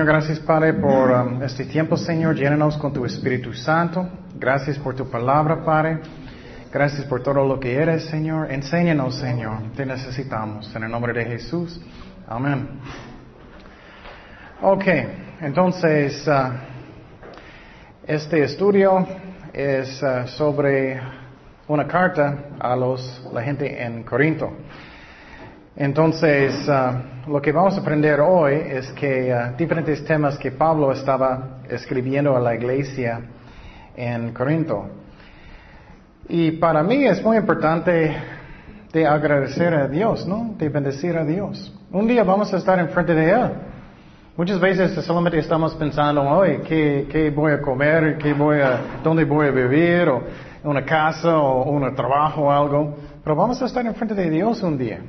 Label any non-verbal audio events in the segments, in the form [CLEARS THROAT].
Señor, gracias Padre por um, este tiempo, Señor. Llénanos con tu Espíritu Santo. Gracias por tu palabra, Padre. Gracias por todo lo que eres, Señor. Enséñanos, Señor. Te necesitamos. En el nombre de Jesús. Amén. Ok, entonces, uh, este estudio es uh, sobre una carta a los, la gente en Corinto. Entonces, uh, lo que vamos a aprender hoy es que uh, diferentes temas que Pablo estaba escribiendo a la iglesia en Corinto. Y para mí es muy importante de agradecer a Dios, ¿no? De bendecir a Dios. Un día vamos a estar enfrente de Él. Muchas veces solamente estamos pensando, hoy, ¿qué, ¿qué, voy a comer? ¿Qué voy a, ¿Dónde voy a vivir? O una casa o un trabajo o algo. Pero vamos a estar enfrente de Dios un día.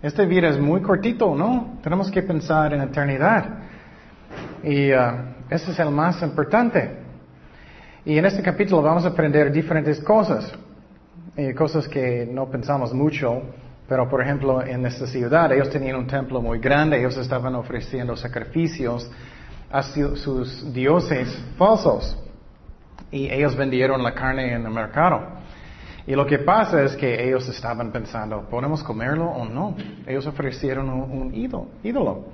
Este vida es muy cortito, ¿no? Tenemos que pensar en eternidad. Y uh, ese es el más importante. Y en este capítulo vamos a aprender diferentes cosas. Eh, cosas que no pensamos mucho. Pero, por ejemplo, en esta ciudad, ellos tenían un templo muy grande. Ellos estaban ofreciendo sacrificios a sus dioses falsos. Y ellos vendieron la carne en el mercado. Y lo que pasa es que ellos estaban pensando, ¿podemos comerlo o no? Ellos ofrecieron un, ídolo,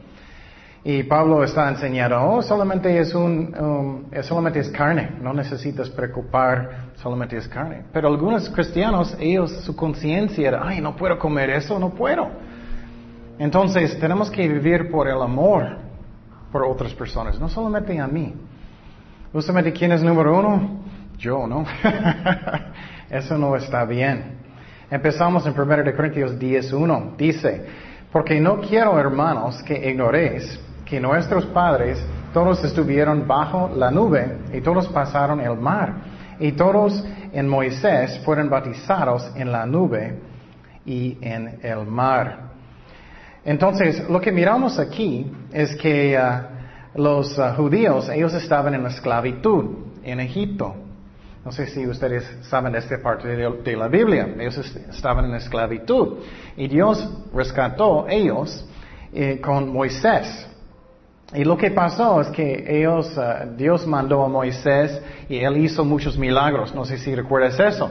Y Pablo está enseñando, oh, solamente es un, um, solamente es carne, no necesitas preocupar, solamente es carne. Pero algunos cristianos, ellos, su conciencia era, ay, no puedo comer eso, no puedo. Entonces, tenemos que vivir por el amor por otras personas, no solamente a mí. Justamente, ¿quién es número uno? Yo, ¿no? [LAUGHS] Eso no está bien. Empezamos en 1 Corintios 10.1. Dice, porque no quiero, hermanos, que ignoréis que nuestros padres todos estuvieron bajo la nube y todos pasaron el mar y todos en Moisés fueron bautizados en la nube y en el mar. Entonces, lo que miramos aquí es que uh, los uh, judíos, ellos estaban en la esclavitud en Egipto. No sé si ustedes saben esta parte de, la Biblia. Ellos estaban en esclavitud. Y Dios rescató ellos eh, con Moisés. Y lo que pasó es que ellos, uh, Dios mandó a Moisés y él hizo muchos milagros. No sé si recuerdas eso.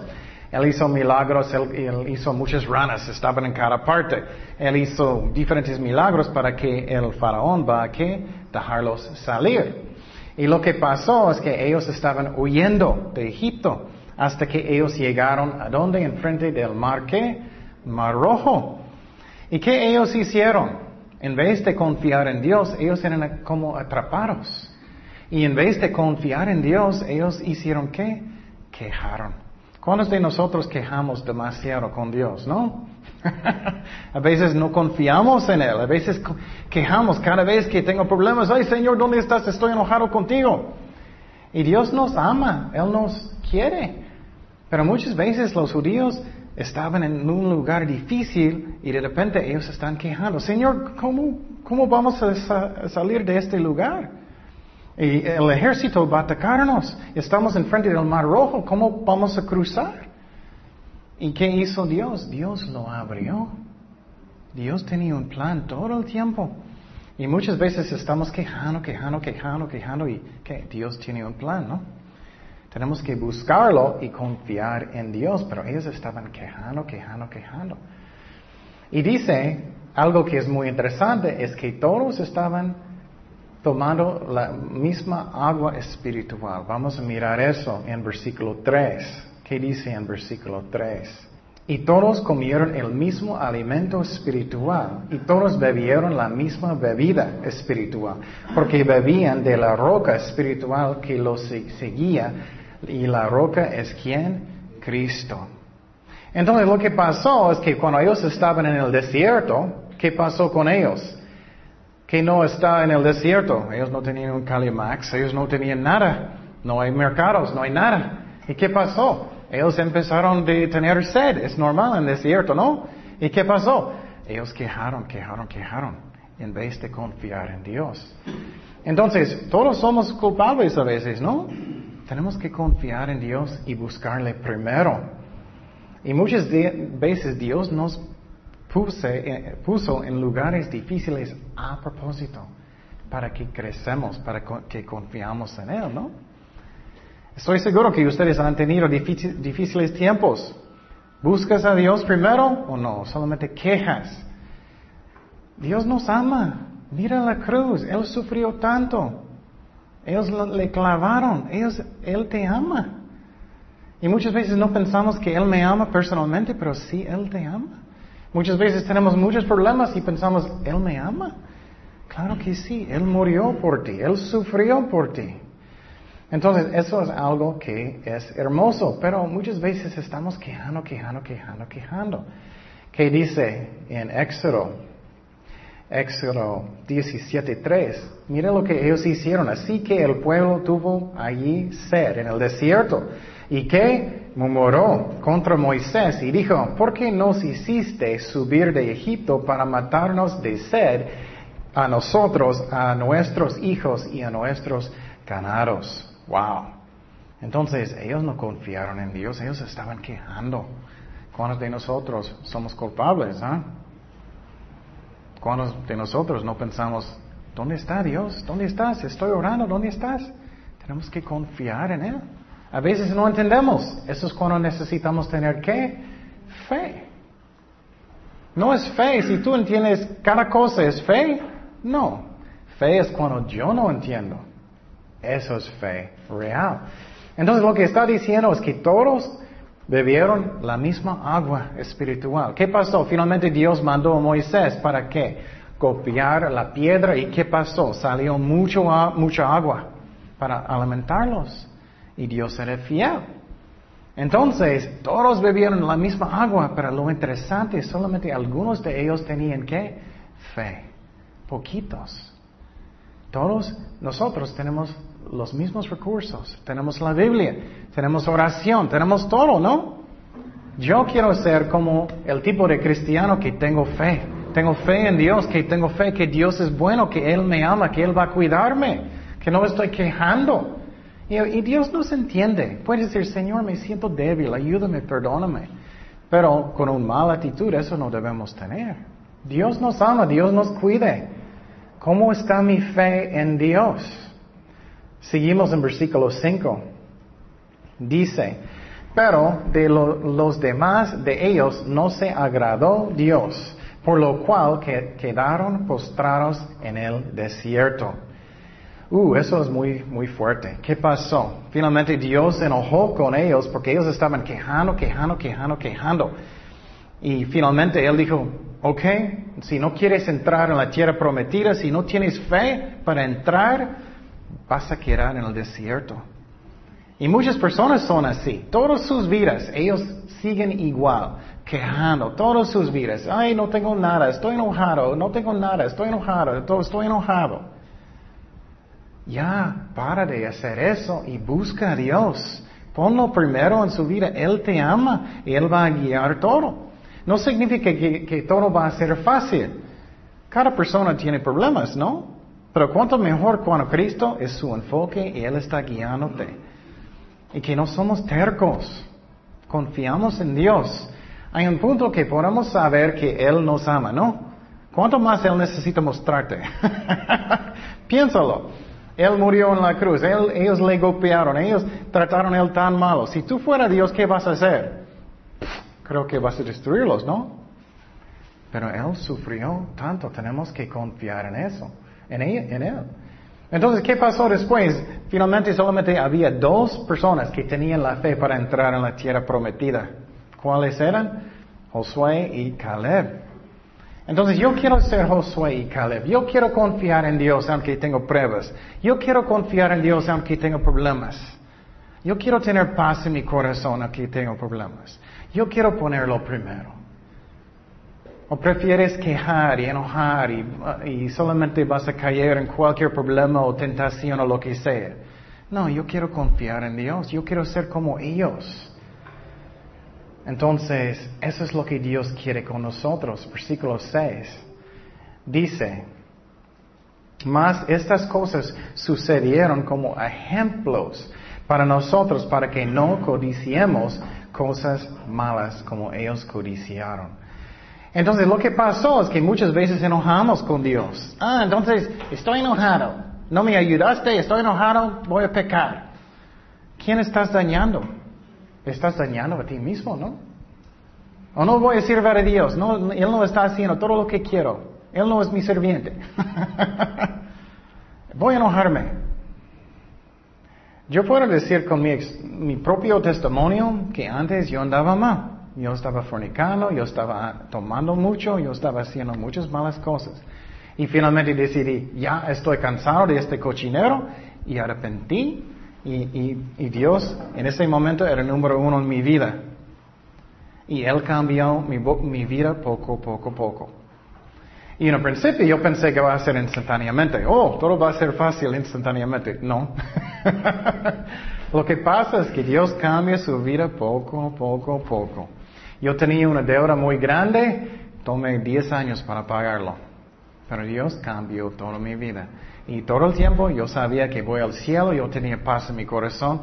Él hizo milagros, él, él, hizo muchas ranas, estaban en cada parte. Él hizo diferentes milagros para que el faraón va a que dejarlos salir. Y lo que pasó es que ellos estaban huyendo de Egipto hasta que ellos llegaron a donde enfrente del mar qué? Mar Rojo. ¿Y qué ellos hicieron? En vez de confiar en Dios, ellos eran como atrapados. Y en vez de confiar en Dios, ellos hicieron qué? Quejaron. ¿Cuántos de nosotros quejamos demasiado con Dios, no? [LAUGHS] a veces no confiamos en Él, a veces quejamos cada vez que tengo problemas, ay Señor, ¿dónde estás? Estoy enojado contigo. Y Dios nos ama, Él nos quiere. Pero muchas veces los judíos estaban en un lugar difícil y de repente ellos están quejando, Señor, ¿cómo, cómo vamos a, salir de este lugar? Y el ejército va a atacarnos, estamos enfrente del mar rojo, ¿cómo vamos a cruzar? ¿Y qué hizo Dios? Dios lo abrió. Dios tenía un plan todo el tiempo. Y muchas veces estamos quejando, quejando, quejando, quejando y que Dios tiene un plan, ¿no? Tenemos que buscarlo y confiar en Dios, pero ellos estaban quejando, quejando, quejando. Y dice, algo que es muy interesante es que todos estaban tomando la misma agua espiritual. Vamos a mirar eso en versículo 3. ¿Qué dice en versículo 3? Y todos comieron el mismo alimento espiritual y todos bebieron la misma bebida espiritual, porque bebían de la roca espiritual que los seguía y la roca es quién? Cristo. Entonces lo que pasó es que cuando ellos estaban en el desierto, ¿qué pasó con ellos? Que no está en el desierto. Ellos no tenían un Calimax, ellos no tenían nada. No hay mercados, no hay nada. ¿Y qué pasó? Ellos empezaron a tener sed, es normal en el desierto, ¿no? ¿Y qué pasó? Ellos quejaron, quejaron, quejaron, en vez de confiar en Dios. Entonces, todos somos culpables a veces, ¿no? Tenemos que confiar en Dios y buscarle primero. Y muchas veces Dios nos eh, puso en lugares difíciles a propósito, para que crecemos, para que confiamos en Él, ¿no? Estoy seguro que ustedes han tenido difíciles tiempos. ¿Buscas a Dios primero o no? Solamente quejas. Dios nos ama. Mira la cruz. Él sufrió tanto. Ellos le clavaron. él te ama. Y muchas veces no pensamos que Él me ama personalmente, pero sí, Él te ama. Muchas veces tenemos muchos problemas y pensamos, Él me ama. Claro que sí, Él murió por ti, Él sufrió por ti. Entonces, eso es algo que es hermoso, pero muchas veces estamos quejando, quejando, quejando, quejando. ¿Qué dice en Éxodo? Éxodo 17.3. Mira lo que ellos hicieron. Así que el pueblo tuvo allí sed en el desierto y que murmuró contra Moisés y dijo, ¿por qué nos hiciste subir de Egipto para matarnos de sed a nosotros, a nuestros hijos y a nuestros ganados? Wow. Entonces ellos no confiaron en Dios, ellos estaban quejando. ¿Cuántos de nosotros somos culpables? Ah? ¿Cuántos de nosotros no pensamos, ¿dónde está Dios? ¿Dónde estás? Estoy orando, ¿dónde estás? Tenemos que confiar en Él. A veces no entendemos. Eso es cuando necesitamos tener qué? Fe. No es fe. Si tú entiendes cada cosa, ¿es fe? No. Fe es cuando yo no entiendo. Eso es fe real. Entonces lo que está diciendo es que todos bebieron la misma agua espiritual. ¿Qué pasó? Finalmente Dios mandó a Moisés para qué? Copiar la piedra y ¿qué pasó? Salió mucho, mucha agua para alimentarlos y Dios era fiel. Entonces, todos bebieron la misma agua, pero lo interesante es solamente algunos de ellos tenían qué? Fe. Poquitos. Todos nosotros tenemos los mismos recursos. Tenemos la Biblia, tenemos oración, tenemos todo, ¿no? Yo quiero ser como el tipo de cristiano que tengo fe. Tengo fe en Dios, que tengo fe que Dios es bueno, que Él me ama, que Él va a cuidarme, que no me estoy quejando. Y, Dios nos entiende. Puede decir, Señor, me siento débil, ayúdame, perdóname. Pero con una mala actitud eso no debemos tener. Dios nos ama, Dios nos cuide. ¿Cómo está mi fe en Dios? Seguimos en versículo 5. Dice, pero de los demás de ellos no se agradó Dios, por lo cual quedaron postrados en el desierto. Uh, eso es muy, muy fuerte. ¿Qué pasó? Finalmente Dios se enojó con ellos porque ellos estaban quejando, quejando, quejando, quejando. Y finalmente Él dijo, ok, si no quieres entrar en la tierra prometida, si no tienes fe para entrar, vas a quedar en el desierto. Y muchas personas son así. Todas sus vidas, ellos siguen igual, quejando, todas sus vidas. Ay, no tengo nada, estoy enojado, no tengo nada, estoy enojado, estoy enojado. Ya, para de hacer eso y busca a Dios. Ponlo primero en su vida. Él te ama y Él va a guiar todo. No significa que, que todo va a ser fácil. Cada persona tiene problemas, ¿no? Pero cuanto mejor cuando Cristo es su enfoque y Él está guiándote. Y que no somos tercos. Confiamos en Dios. Hay un punto que podemos saber que Él nos ama, ¿no? ¿Cuánto más Él necesita mostrarte? [LAUGHS] Piénsalo. Él murió en la cruz, ellos le golpearon, ellos trataron a él tan malo. Si tú fuera Dios, ¿qué vas a hacer? Creo que vas a destruirlos, ¿no? Pero Él sufrió tanto, tenemos que confiar en eso, en él, Entonces, ¿qué pasó después? Finalmente solamente había dos personas que tenían la fe para entrar en la tierra prometida. ¿Cuáles eran? Josué y Caleb. Entonces yo quiero ser Josué y Caleb. Yo quiero confiar en Dios aunque tengo pruebas. Yo quiero confiar en Dios aunque tengo problemas. Yo quiero tener paz en mi corazón aunque tengo problemas. Yo quiero ponerlo primero. ¿O prefieres quejar y enojar y, y solamente vas a caer en cualquier problema o tentación o lo que sea? No, yo quiero confiar en Dios. Yo quiero ser como ellos. Entonces, eso es lo que Dios quiere con nosotros. Versículo 6 dice, mas estas cosas sucedieron como ejemplos para nosotros, para que no codiciemos cosas malas como ellos codiciaron. Entonces lo que pasó es que muchas veces enojamos con Dios. Ah, entonces estoy enojado. No me ayudaste, estoy enojado, voy a pecar. ¿Quién estás dañando? Estás dañando a ti mismo, ¿no? O no voy a servir a Dios. No, él no está haciendo todo lo que quiero. Él no es mi serviente. [LAUGHS] voy a enojarme. Yo puedo decir con mi, mi propio testimonio que antes yo andaba mal. Yo estaba fornicando, yo estaba tomando mucho, yo estaba haciendo muchas malas cosas. Y finalmente decidí, ya estoy cansado de este cochinero y arrepentí. Y, Dios en ese momento era el número uno en mi vida. Y Él cambió mi, vida poco, poco, poco. Y en el principio yo pensé que va a ser instantáneamente. Oh, todo va a ser fácil instantáneamente. No. [LAUGHS] Lo que pasa es que Dios cambia su vida poco, poco, poco. Yo tenía una deuda muy grande, tomé 10 años para pagarlo. Pero Dios cambió toda mi vida. Y todo el tiempo yo sabía que voy al cielo, yo tenía paz en mi corazón,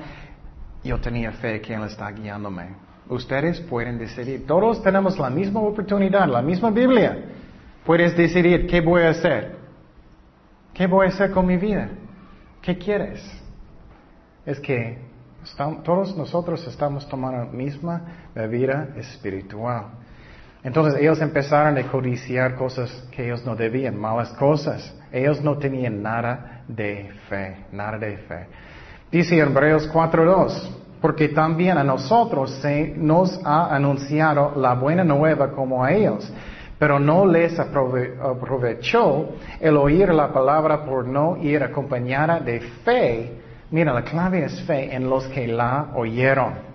yo tenía fe que Él está guiándome. Ustedes pueden decidir. Todos tenemos la misma oportunidad, la misma Biblia. Puedes decidir qué voy a hacer. ¿Qué voy a hacer con mi vida? ¿Qué quieres? Es que todos nosotros estamos tomando la misma bebida espiritual. Entonces ellos empezaron a codiciar cosas que ellos no debían, malas cosas. Ellos no tenían nada de fe, nada de fe. Dice Hebreos 4.2, porque también a nosotros se nos ha anunciado la buena nueva como a ellos, pero no les aprovechó el oír la palabra por no ir acompañada de fe Mira, la clave es fe en los que la oyeron.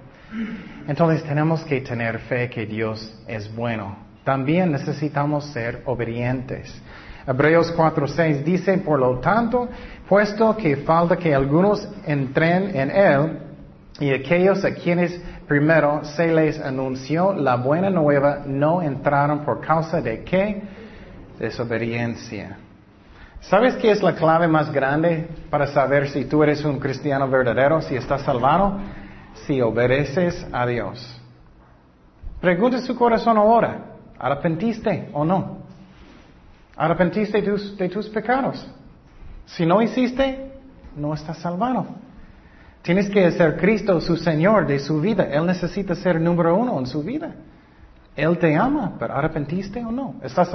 Entonces tenemos que tener fe que Dios es bueno. También necesitamos ser obedientes. Hebreos 4:6 dice, por lo tanto, puesto que falta que algunos entren en Él, y aquellos a quienes primero se les anunció la buena nueva no entraron por causa de qué? Desobediencia. ¿Sabes qué es la clave más grande para saber si tú eres un cristiano verdadero, si estás salvado? Si obedeces a Dios. Pregunta su corazón ahora, ¿arrepentiste o no? ¿Arrepentiste de tus, pecados? Si no hiciste, no estás salvado. Tienes que ser Cristo su Señor de su vida. Él necesita ser número uno en su vida. Él te ama, pero ¿arrepentiste o no? ¿Estás,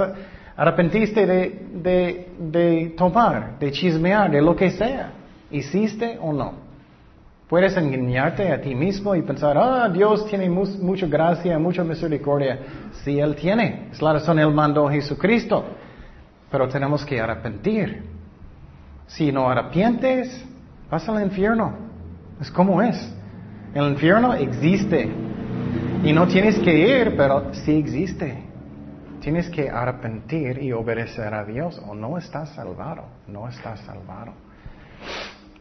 Arrepentiste de, tomar, de chismear, de lo que sea. ¿Hiciste o no? Puedes engañarte a ti mismo y pensar, ah, Dios tiene mucha gracia, mucha misericordia. Sí, Él tiene. Es la razón Él mandó a Jesucristo. Pero tenemos que arrepentir. Si no arrepientes, vas al infierno. Es como es. El infierno existe. Y no tienes que ir, pero sí existe. Tienes que arrepentir y obedecer a Dios o no estás salvado, no estás salvado.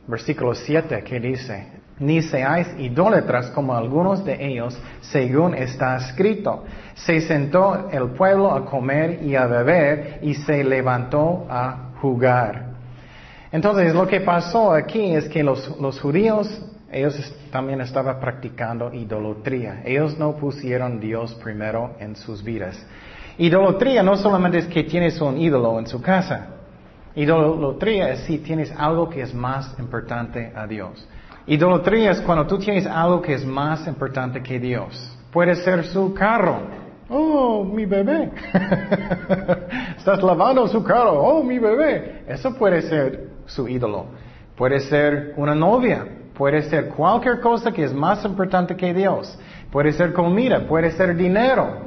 Versículo 7 que dice, ni seáis idólatras como algunos de ellos, según está escrito. Se sentó el pueblo a comer y a beber y se levantó a jugar. Entonces lo que pasó aquí es que los, los judíos, ellos también estaban practicando idolatría. Ellos no pusieron Dios primero en sus vidas. Idolatría no solamente es que tienes un ídolo en su casa. Idolatría es si tienes algo que es más importante a Dios. Idolatría es cuando tú tienes algo que es más importante que Dios. Puede ser su carro. Oh, mi bebé. [LAUGHS] Estás lavando su carro. Oh, mi bebé. Eso puede ser su ídolo. Puede ser una novia. Puede ser cualquier cosa que es más importante que Dios. Puede ser comida. Puede ser dinero.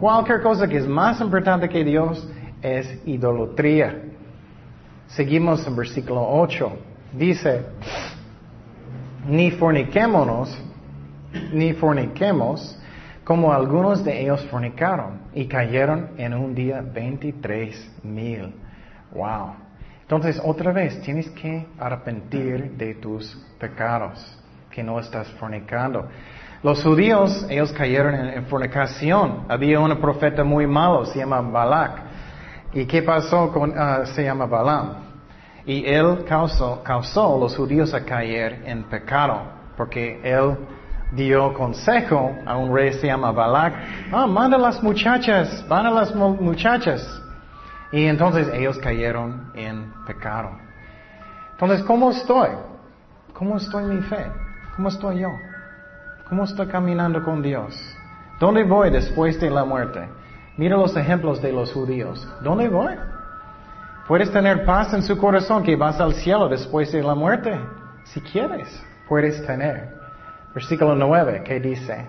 Cualquier cosa que es más importante que Dios es idolatría. Seguimos en versículo 8. Dice, ni forniquémonos, ni forniquemos, como algunos de ellos fornicaron y cayeron en un día 23 mil. Wow. Entonces, otra vez, tienes que arrepentir de tus pecados, que no estás fornicando. Los judíos, ellos cayeron en, fornicación. Había un profeta muy malo, se llama Balak. ¿Y qué pasó con, ah, se llama Balaam? Y él causó, causó los judíos a caer en pecado, porque él dio consejo a un rey se llama Balak, ah, manda a las muchachas, van a las muchachas. Y entonces ellos cayeron en pecado. Entonces, ¿cómo estoy? ¿Cómo estoy mi fe? ¿Cómo estoy yo? ¿Cómo estoy caminando con Dios? ¿Dónde voy después de la muerte? Mira los ejemplos de los judíos. ¿Dónde voy? Puedes tener paz en su corazón que vas al cielo después de la muerte. Si quieres, puedes tener. Versículo 9, ¿qué dice?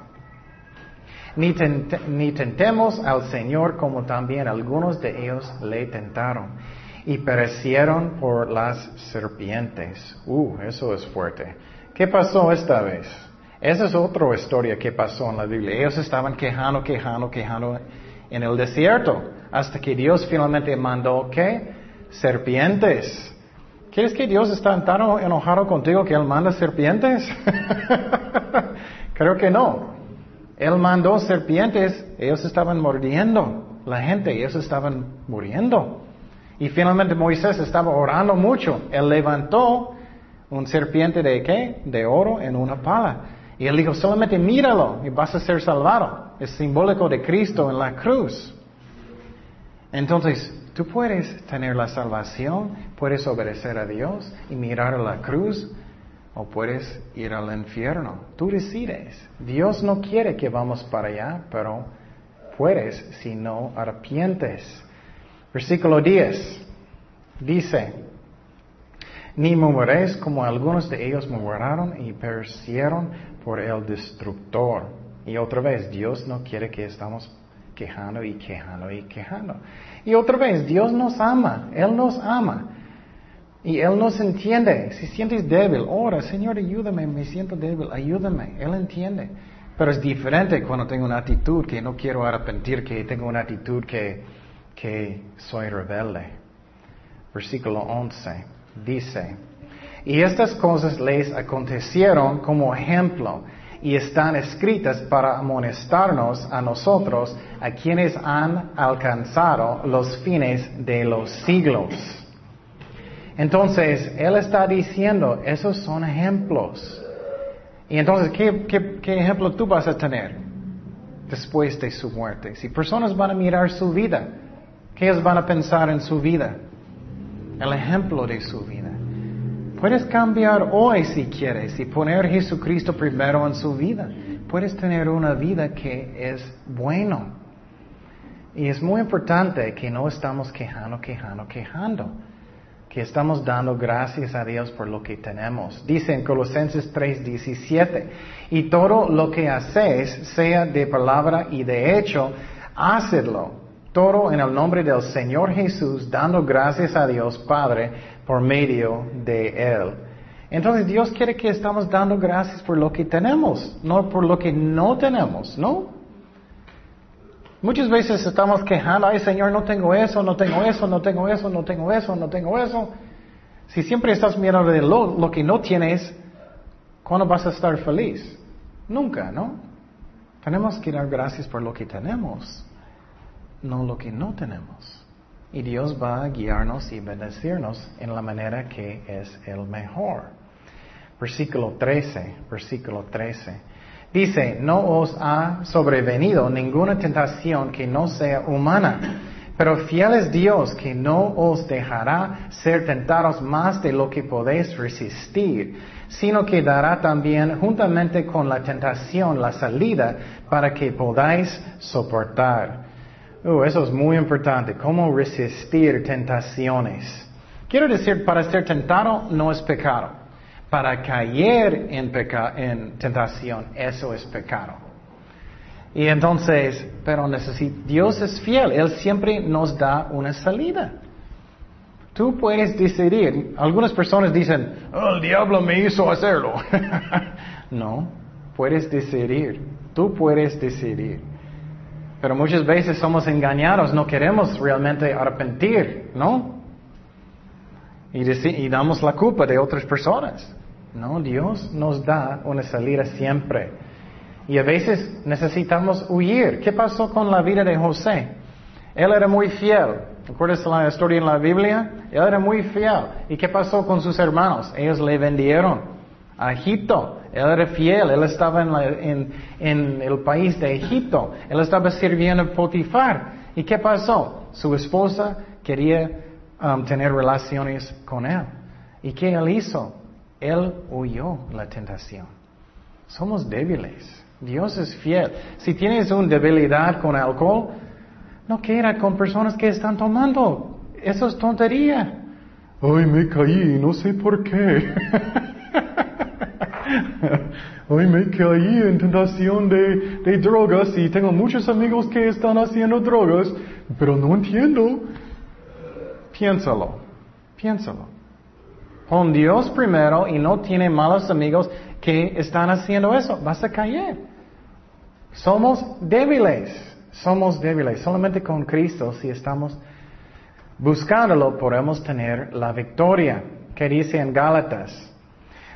Ni, ni tentemos al Señor como también algunos de ellos le tentaron y perecieron por las serpientes. Uh, eso es fuerte. ¿Qué pasó esta vez? Esa es otra historia que pasó en la Biblia. Ellos estaban quejando, quejando, quejando en el desierto hasta que Dios finalmente mandó, ¿qué? Serpientes. ¿Quieres que Dios está tan enojado contigo que Él manda serpientes? [LAUGHS] Creo que no. Él mandó serpientes, ellos estaban mordiendo la gente, ellos estaban muriendo. Y finalmente Moisés estaba orando mucho. Él levantó un serpiente de qué? De oro en una pala. Y él dijo, solamente míralo y vas a ser salvado. Es simbólico de Cristo en la cruz. Entonces, Tú puedes tener la salvación, puedes obedecer a Dios y mirar a la cruz, o puedes ir al infierno. Tú decides. Dios no quiere que vamos para allá, pero puedes si no arrepientes. Versículo 10 dice, ni murmuréis como algunos de ellos murmuraron y perecieron por el destructor. Y otra vez, Dios no quiere que estamos quejando y quejando y quejando. Y otra vez, Dios nos ama, Él nos ama. Y Él nos entiende. Si sientes débil, ora, Señor, ayúdame, me siento débil, ayúdame. Él entiende. Pero es diferente cuando tengo una actitud que no quiero arrepentir, que tengo una actitud que, que soy rebelde. Versículo 11 dice, y estas cosas les acontecieron como ejemplo y están escritas para amonestarnos a nosotros, a quienes han alcanzado los fines de los siglos. Entonces, Él está diciendo, esos son ejemplos. Y entonces, ¿qué, ejemplo tú vas a tener después de su muerte? Si personas van a mirar su vida, ¿qué ellos van a pensar en su vida? El ejemplo de su vida. Puedes cambiar hoy si quieres y poner a Jesucristo primero en su vida. Puedes tener una vida que es bueno. Y es muy importante que no estamos quejando, quejando, quejando. Que estamos dando gracias a Dios por lo que tenemos. Dice en Colosenses 3:17, y todo lo que hacéis, sea de palabra y de hecho, hacedlo. Todo en el nombre del Señor Jesús, dando gracias a Dios Padre por medio de Él. Entonces Dios quiere que estamos dando gracias por lo que tenemos, no por lo que no tenemos, ¿no? Muchas veces estamos quejando, ay Señor, no tengo eso, no tengo eso, no tengo eso, no tengo eso, no tengo eso. Si siempre estás mirando de lo, lo que no tienes, ¿cuándo vas a estar feliz? Nunca, ¿no? Tenemos que dar gracias por lo que tenemos, no lo que no tenemos. Y Dios va a guiarnos y bendecirnos en la manera que es el mejor. Versículo 13, versículo 13. Dice, no os ha sobrevenido ninguna tentación que no sea humana, pero fiel es Dios que no os dejará ser tentados más de lo que podéis resistir, sino que dará también juntamente con la tentación la salida para que podáis soportar. Uh, eso es muy importante. ¿Cómo resistir tentaciones? Quiero decir, para ser tentado no es pecado. Para caer en, en tentación, eso es pecado. Y entonces, pero Dios es fiel, Él siempre nos da una salida. Tú puedes decidir. Algunas personas dicen, oh, el diablo me hizo hacerlo. [LAUGHS] no, puedes decidir. Tú puedes decidir. Pero muchas veces somos engañados, no queremos realmente arrepentir, ¿no? Y, damos la culpa de otras personas. No, Dios nos da una salida siempre. Y a veces necesitamos huir. ¿Qué pasó con la vida de José? Él era muy fiel. ¿Recuerdas la historia en la Biblia? Él era muy fiel. ¿Y qué pasó con sus hermanos? Ellos le vendieron a Egipto. Él era fiel. Él estaba en, el país de Egipto. Él estaba sirviendo a Potifar. ¿Y qué pasó? Su esposa quería um, tener relaciones con él. ¿Y qué él hizo? Él huyó la tentación. Somos débiles. Dios es fiel. Si tienes una debilidad con alcohol, no quiera con personas que están tomando. Eso es tontería. Ay, me caí, no sé por qué. [LAUGHS] [LAUGHS] Ay, me caí en tentación de, de drogas y tengo muchos amigos que están haciendo drogas, pero no entiendo. Piénsalo, piénsalo. Con Dios primero y no tiene malos amigos que están haciendo eso, vas a caer. Somos débiles, somos débiles. Solamente con Cristo, si estamos buscándolo, podemos tener la victoria. Que dice en Gálatas,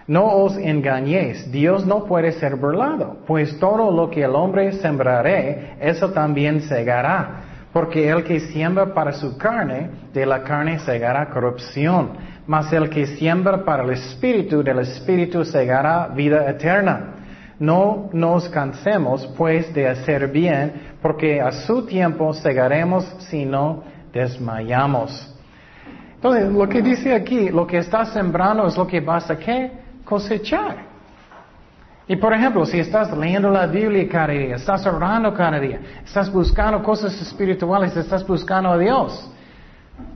no os engañéis, Dios no puede ser burlado, pues todo lo que el hombre sembraré, eso también segará. Porque el que siembra para su carne, de la carne segará corrupción, mas el que siembra para el espíritu, del espíritu segará vida eterna. No nos cansemos pues de hacer bien, porque a su tiempo segaremos si no desmayamos. Entonces, lo que dice aquí, lo que estás sembrando es lo que vas a ¿qué? Cosechar. Y por ejemplo, si estás leyendo la Biblia cada día, estás orando cada día, estás buscando cosas espirituales, estás buscando a Dios,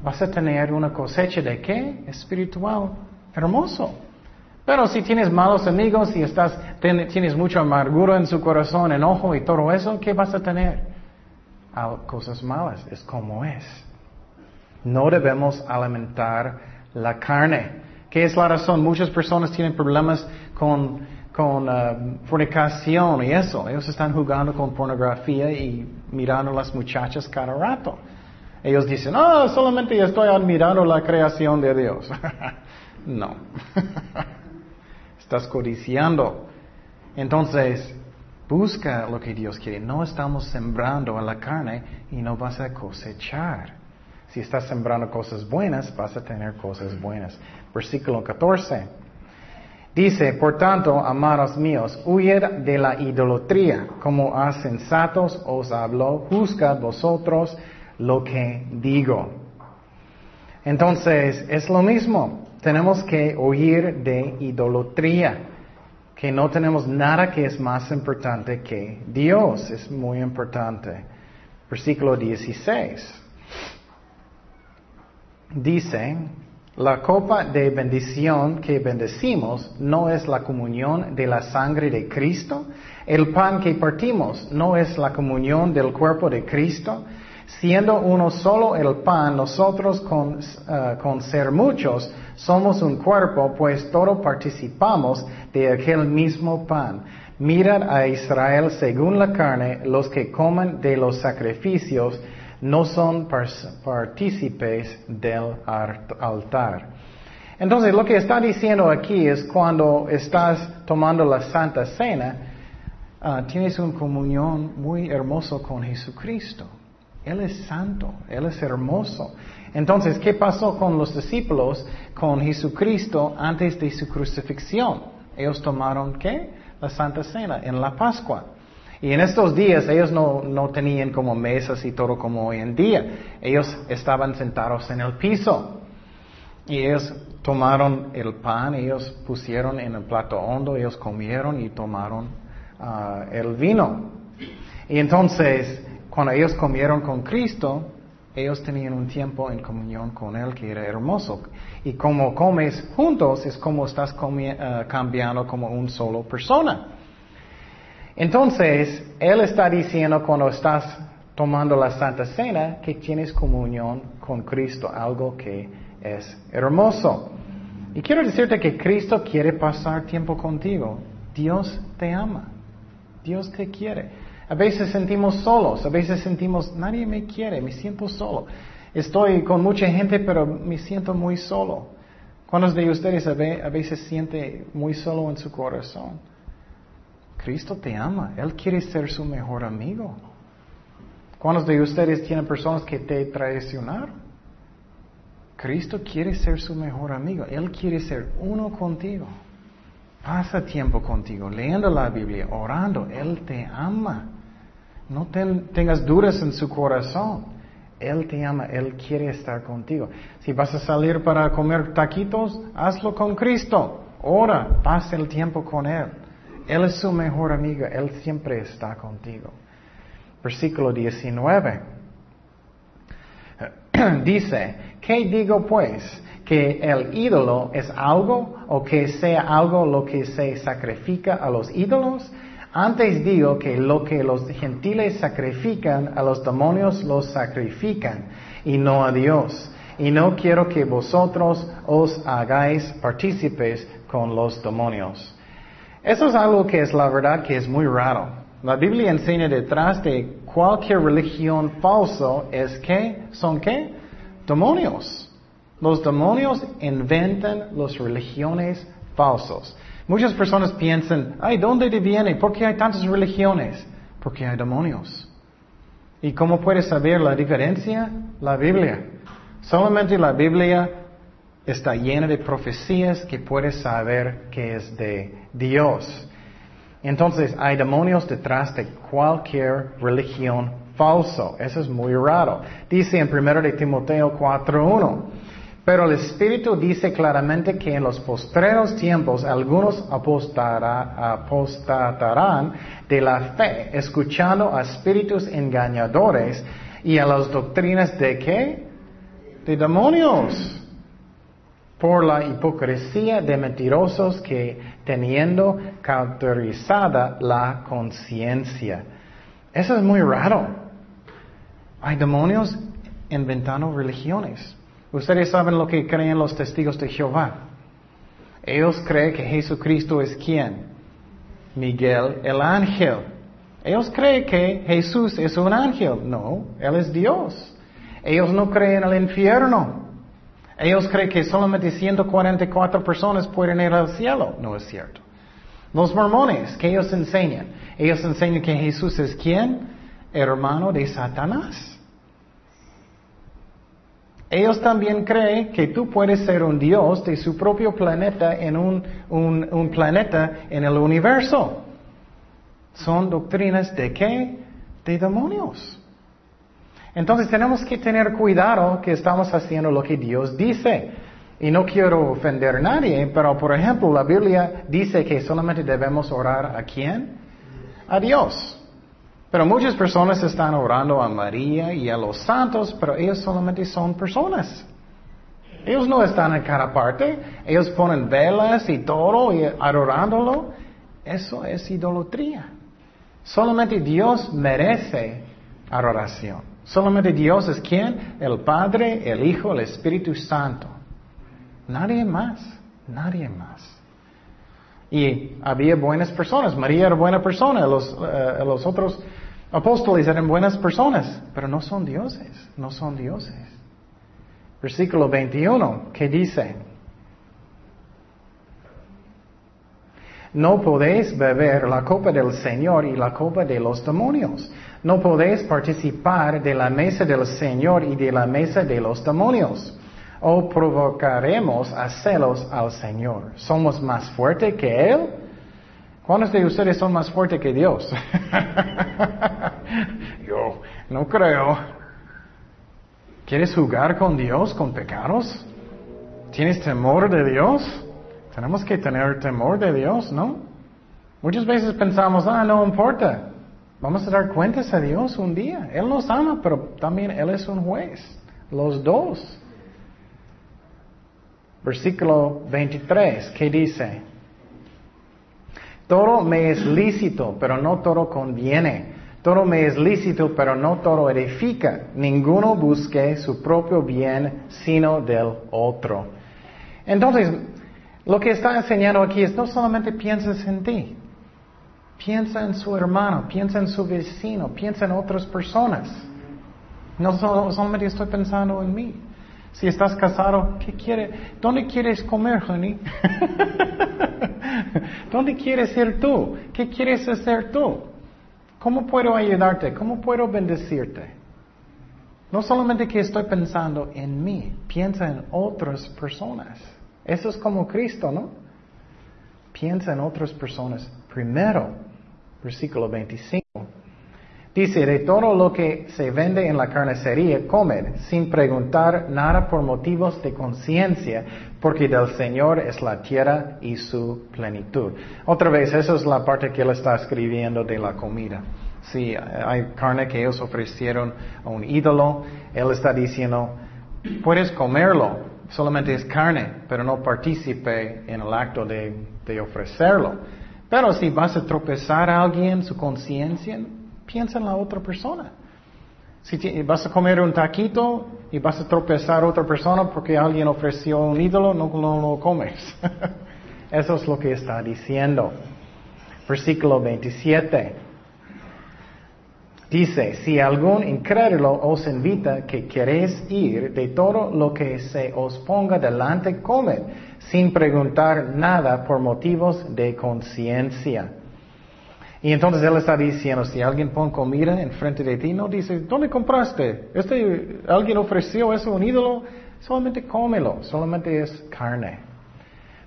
vas a tener una cosecha de qué? Espiritual. Hermoso. Pero si tienes malos amigos y estás, tienes mucha amargura en su corazón, enojo y todo eso, ¿qué vas a tener? cosas malas, es como es. No debemos alimentar la carne. ¿Qué es la razón? Muchas personas tienen problemas con, con uh, fornicación y eso. Ellos están jugando con pornografía y mirando a las muchachas cada rato. Ellos dicen, oh, solamente estoy admirando la creación de Dios. [LAUGHS] no. [LAUGHS] estás codiciando. Entonces, busca lo que Dios quiere. No estamos sembrando en la carne y no vas a cosechar. Si estás sembrando cosas buenas, vas a tener cosas buenas. Versículo 14. Dice, por tanto, amados míos, huid de la idolatría, como a sensatos os hablo, juzgad vosotros lo que digo. Entonces, es lo mismo tenemos que huir de idolatría, que no tenemos nada que es más importante que Dios, es muy importante. Versículo 16. Dice, la copa de bendición que bendecimos no es la comunión de la sangre de Cristo. El pan que partimos no es la comunión del cuerpo de Cristo. Siendo uno solo el pan, nosotros con, eh, con ser muchos somos un cuerpo, pues todos participamos de aquel mismo pan. Mirad a Israel según la carne, los que comen de los sacrificios no son partícipes del altar. Entonces, lo que está diciendo aquí es cuando estás tomando la Santa Cena, ah, tienes una comunión muy hermosa con Jesucristo. Él es santo, Él es hermoso. Entonces, ¿qué pasó con los discípulos, con Jesucristo antes de su crucifixión? Ellos tomaron, ¿qué? La Santa Cena en la Pascua. Y en estos días ellos no, no tenían como mesas y todo como hoy en día. Ellos estaban sentados en el piso. Y ellos tomaron el pan, ellos pusieron en el plato hondo, ellos comieron y tomaron ah, el vino. Y entonces cuando ellos comieron con Cristo, ellos tenían un tiempo en comunión con Él que era hermoso. Y como comes juntos es como estás eh, cambiando como un solo persona. Entonces, Él está diciendo cuando estás tomando la Santa Cena que tienes comunión con Cristo, algo que es hermoso. Y quiero decirte que Cristo quiere pasar tiempo contigo. Dios te ama. Dios te quiere. A veces sentimos solos, a veces sentimos, nadie me quiere, me siento solo. Estoy con mucha gente, pero me siento muy solo. ¿Cuántos de ustedes a veces siente muy solo en su corazón? Cristo te ama, Él quiere ser su mejor amigo. ¿Cuántos de ustedes tienen personas que te traicionaron? Cristo quiere ser su mejor amigo, Él quiere ser uno contigo. Pasa tiempo contigo, leyendo la Biblia, orando. Él te ama. No tengas dudas en su corazón. Él te ama, Él quiere estar contigo. Si vas a salir para comer taquitos, hazlo con Cristo. Ora, pasa el tiempo con Él. Él es su mejor amigo, Él siempre está contigo. Versículo 19. [CLEARS THROAT] Dice, ¿qué digo pues? ¿Que el ídolo es algo o que sea algo lo que se sacrifica a los ídolos? Antes digo que lo que los gentiles sacrifican a los demonios los sacrifican y no a Dios. Y no quiero que vosotros os hagáis partícipes con los demonios. Eso es algo que es la verdad que es muy raro. La Biblia enseña detrás de cualquier religión falso es que son qué? Demonios. Los demonios inventan las religiones falsas. Muchas personas piensan, ay, ¿dónde viene? ¿Por qué hay tantas religiones? Porque hay demonios. ¿Y cómo puedes saber la diferencia? La Biblia. Solamente la Biblia está llena de profecías que puedes saber que es de Dios. Entonces, hay demonios detrás de cualquier religión falso. Eso es muy raro. Dice en 1 de Timoteo 4.1. Pero el Espíritu dice claramente que en los postreros tiempos algunos apostatarán de la fe, escuchando a espíritus engañadores y a las doctrinas de qué? De demonios. Por la hipocresía de mentirosos que teniendo cauterizada la conciencia. Eso es muy raro. Hay demonios inventando religiones. Ustedes saben lo que creen los testigos de Jehová. Ellos creen que Jesucristo es quién? Miguel el ángel. Ellos creen que Jesús es un ángel. No, Él es Dios. Ellos no creen en el infierno. Ellos creen que solamente 144 personas pueden ir al cielo. No es cierto. Los mormones, ¿qué ellos enseñan? Ellos enseñan que Jesús es quién? Hermano de Satanás. Ellos también creen que tú puedes ser un Dios de su propio planeta en un, un, planeta en el universo. Son doctrinas de qué? De demonios. Entonces tenemos que tener cuidado que estamos haciendo lo que Dios dice. Y no quiero ofender a nadie, pero por ejemplo la Biblia dice que solamente debemos orar a quién? A Dios. Pero muchas personas están orando a María y a los santos, pero ellos solamente son personas. Ellos no están en cada parte, ellos ponen velas y todo y adorándolo. Eso es idolatría. Solamente Dios merece adoración. Solamente Dios es quien? El Padre, el Hijo, el Espíritu Santo. Nadie más, nadie más. Y había buenas personas. María era buena persona. Los, eh, los otros apóstoles eran buenas personas, pero no son dioses, no son dioses. Versículo 21, ¿qué dice? No podéis beber la copa del Señor y la copa de los demonios. No podéis participar de la mesa del Señor y de la mesa de los demonios. O provocaremos a celos al Señor. ¿Somos más fuertes que Él? ¿Cuántos de ustedes son más fuertes que Dios? [LAUGHS] Yo no creo. ¿Quieres jugar con Dios, con pecados? ¿Tienes temor de Dios? Tenemos que tener temor de Dios, ¿no? Muchas veces pensamos, ah, no importa. Vamos a dar cuentas a Dios un día. Él nos ama, pero también Él es un juez. Los dos. Versículo 23, ¿qué dice? Todo me es lícito, pero no todo conviene. Todo me es lícito, pero no todo edifica. Ninguno busque su propio bien, sino del otro. Entonces, lo que está enseñando aquí es no solamente pienses en ti, piensa en su hermano, piensa en su vecino, piensa en otras personas. No solamente estoy pensando en mí. Si estás casado, ¿qué quieres? ¿Dónde quieres comer, honey? [LAUGHS] ¿Dónde quieres ir tú? ¿Qué quieres hacer tú? ¿Cómo puedo ayudarte? ¿Cómo puedo bendecirte? No solamente que estoy pensando en mí, piensa en otras personas. Eso es como Cristo, ¿no? Piensa en otras personas primero. Versículo 25. Dice, de todo lo que se vende en la carnicería, comed, sin preguntar nada por motivos de conciencia, porque del Señor es la tierra y su plenitud. Otra vez, esa es la parte que él está escribiendo de la comida. Si hay carne que ellos ofrecieron a un ídolo, él está diciendo, puedes comerlo, solamente es carne, pero no participe en el acto de, de ofrecerlo. Pero si vas a tropezar a alguien, su conciencia, piensa en la otra persona. Si vas a comer un taquito y vas a tropezar a otra persona porque alguien ofreció un ídolo, no, lo comes. [LAUGHS] Eso es lo que está diciendo. Versículo 27. Dice, si algún incrédulo os invita que queréis ir, de todo lo que se os ponga delante, comed, sin preguntar nada por motivos de conciencia. Y entonces él está diciendo, si alguien pone comida enfrente de ti, no dice, ¿dónde compraste? Este, ¿Alguien ofreció eso un ídolo? Solamente cómelo, solamente es carne.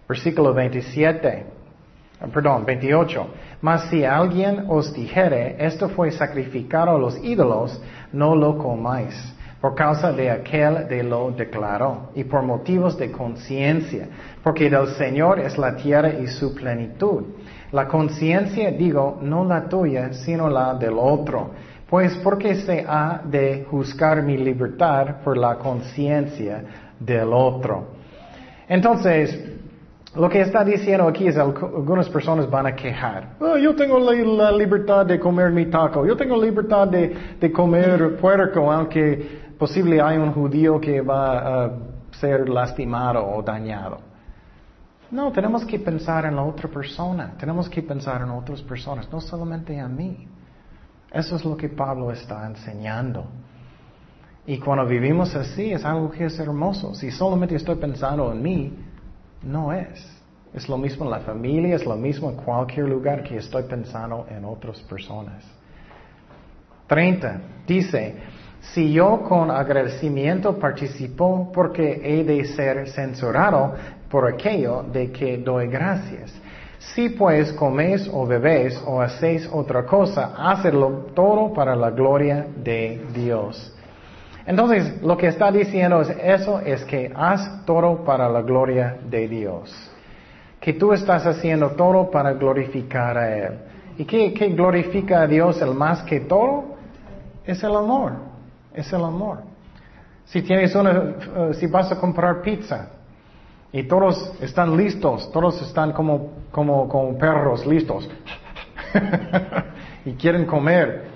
Versículo 27, ah, perdón, 28. Mas si alguien os dijere, esto fue sacrificado a los ídolos, no lo comáis, por causa de aquel de lo declaró, y por motivos de conciencia, porque del Señor es la tierra y su plenitud. La conciencia, digo, no la tuya, sino la del otro. Pues porque se ha de juzgar mi libertad por la conciencia del otro. Entonces, lo que está diciendo aquí es algunas personas van a quejar. Oh, yo tengo la, libertad de comer mi taco. Yo tengo libertad de comer puerco, aunque posible hay un judío que va a ser lastimado o dañado. No, tenemos que pensar en la otra persona, tenemos que pensar en otras personas, no solamente a mí. Eso es lo que Pablo está enseñando. Y cuando vivimos así es algo que es hermoso. Si solamente estoy pensando en mí, no es. Es lo mismo en la familia, es lo mismo en cualquier lugar que estoy pensando en otras personas. 30. Dice, si yo con agradecimiento participo porque he de ser censurado por aquello de que doy gracias. Si pues coméis o bebéis o hacéis otra cosa, hacedlo todo para la gloria de Dios. Entonces, lo que está diciendo es eso, es que haz todo para la gloria de Dios. Que tú estás haciendo todo para glorificar a Él. ¿Y qué, qué glorifica a Dios el más que todo? Es el amor es el amor. Si tienes una, eh, si vas a comprar pizza y todos están listos, todos están como, como, como perros listos [LAUGHS] y quieren comer,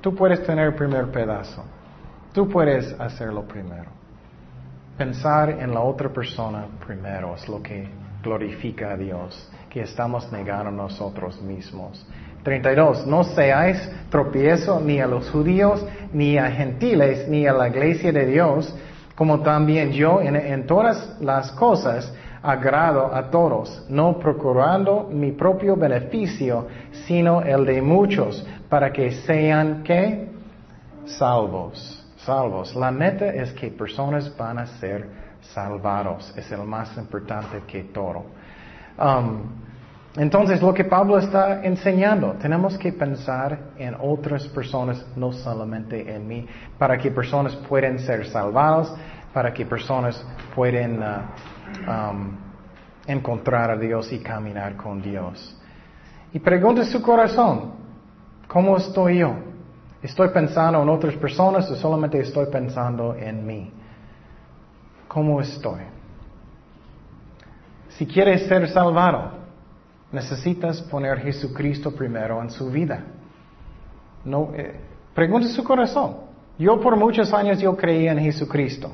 tú puedes tener el primer pedazo. Tú puedes hacerlo primero. Pensar en la otra persona primero es lo que glorifica a Dios, que estamos negando a nosotros mismos. 32. No seáis tropiezo ni a los judíos, ni a gentiles, ni a la iglesia de Dios, como también yo en, todas las cosas agrado a todos, no procurando mi propio beneficio, sino el de muchos, para que sean que salvos. Salvos. La meta es que personas van a ser salvados. Es el más importante que todo. Um, entonces, lo que Pablo está enseñando, tenemos que pensar en otras personas, no solamente en mí, para que personas puedan ser salvadas, para que personas puedan uh, um, encontrar a Dios y caminar con Dios. Y pregunte su corazón, ¿cómo estoy yo? ¿Estoy pensando en otras personas o solamente estoy pensando en mí? ¿Cómo estoy? Si quieres ser salvado, Necesitas poner Jesucristo primero en su vida. No, eh, pregunte su corazón. Yo por muchos años yo creía en Jesucristo.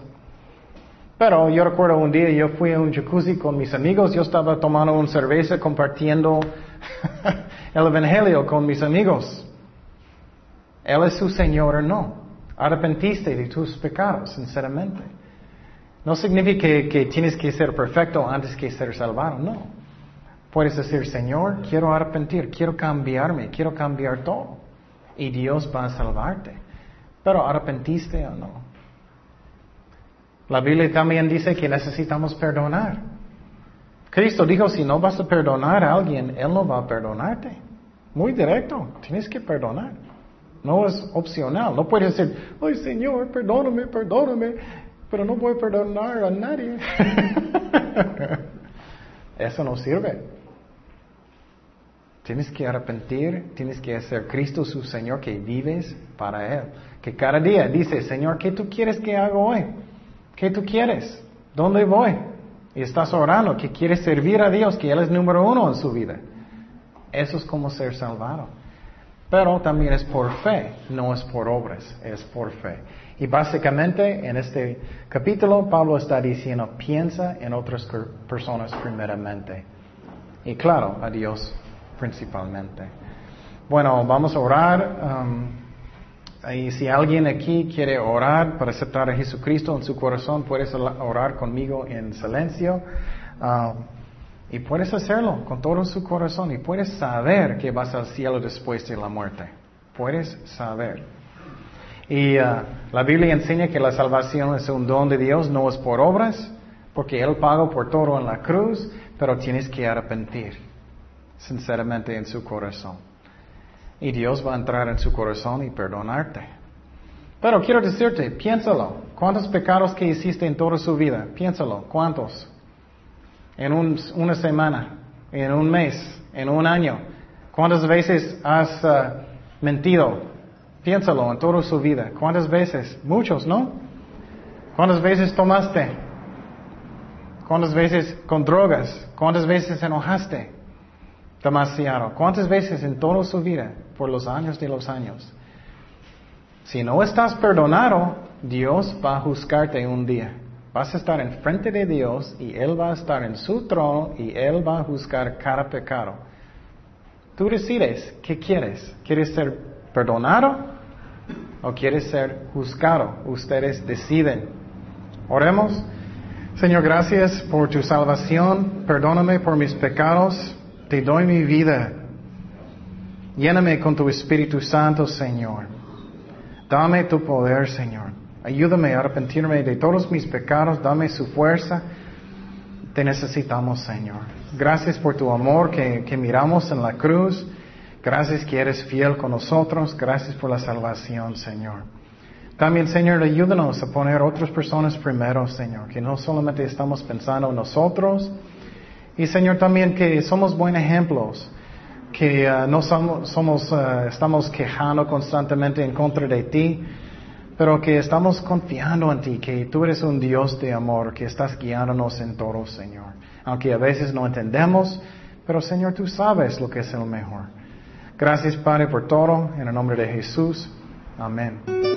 Pero yo recuerdo un día yo fui a un jacuzzi con mis amigos, yo estaba tomando una cerveza compartiendo [LAUGHS] el Evangelio con mis amigos. Él es su Señor no. Arrepentiste de tus pecados, sinceramente. No significa que, que tienes que ser perfecto antes que ser salvado, no. Puedes decir, Señor, quiero arrepentir, quiero cambiarme, quiero cambiar todo. Y Dios va a salvarte. Pero arrepentiste o no. La Biblia también dice que necesitamos perdonar. Cristo dijo, si no vas a perdonar a alguien, Él no va a perdonarte. Muy directo, tienes que perdonar. No es opcional. No puedes decir, ay Señor, perdóname, perdóname, pero no voy a perdonar a nadie. [LAUGHS] Eso no sirve. Tienes que arrepentir, tienes que hacer Cristo su Señor, que vives para Él. Que cada día dice, Señor, ¿qué tú quieres que haga hoy? ¿Qué tú quieres? ¿Dónde voy? Y estás orando, que quieres servir a Dios, que Él es número uno en su vida. Eso es como ser salvado. Pero también es por fe, no es por obras, es por fe. Y básicamente en este capítulo Pablo está diciendo, piensa en otras personas primeramente. Y claro, a Dios principalmente. Bueno, vamos a orar. Um, y si alguien aquí quiere orar para aceptar a Jesucristo en su corazón, puedes orar conmigo en silencio. Um, y puedes hacerlo con todo su corazón y puedes saber que vas al cielo después de la muerte. Puedes saber. Y uh, la Biblia enseña que la salvación es un don de Dios, no es por obras, porque Él pagó por todo en la cruz, pero tienes que arrepentir sinceramente en su corazón. Y Dios va a entrar en su corazón y perdonarte. Pero quiero decirte, piénsalo, ¿cuántos pecados que hiciste en toda su vida? Piénsalo, ¿cuántos? en una semana, en un mes, en un año. ¿Cuántas veces has uh, mentido? Piénsalo en toda su vida. ¿Cuántas veces? Muchos, ¿no? ¿Cuántas veces tomaste? ¿Cuántas veces con drogas? ¿Cuántas veces enojaste? Demasiado. ¿Cuántas veces en toda su vida? Por los años de los años. Si no estás perdonado, Dios va a juzgarte un día. Vas a estar enfrente de Dios y Él va a estar en su trono y Él va a juzgar cada pecado. Tú decides qué quieres. ¿Quieres ser perdonado o quieres ser juzgado? Ustedes deciden. Oremos. Señor, gracias por tu salvación. Perdóname por mis pecados. Te doy mi vida. Lléname con tu Espíritu Santo, Señor. Dame tu poder, Señor. Ayúdame a arrepentirme de todos mis pecados, dame su fuerza. Te necesitamos, Señor. Gracias por tu amor que, miramos en la cruz. Gracias que eres fiel con nosotros. Gracias por la salvación, Señor. También, Señor, ayúdanos a poner otras personas primero, Señor. Que no solamente estamos pensando en nosotros. Y, Señor, también que somos buenos ejemplos. Que uh, no somos, uh, estamos quejando constantemente en contra de ti pero que estamos confiando en ti, que tú eres un Dios de amor, que estás guiándonos en todo, Señor. Aunque a veces no entendemos, pero Señor, tú sabes lo que es lo mejor. Gracias, Padre, por todo. En el nombre de Jesús. Amén.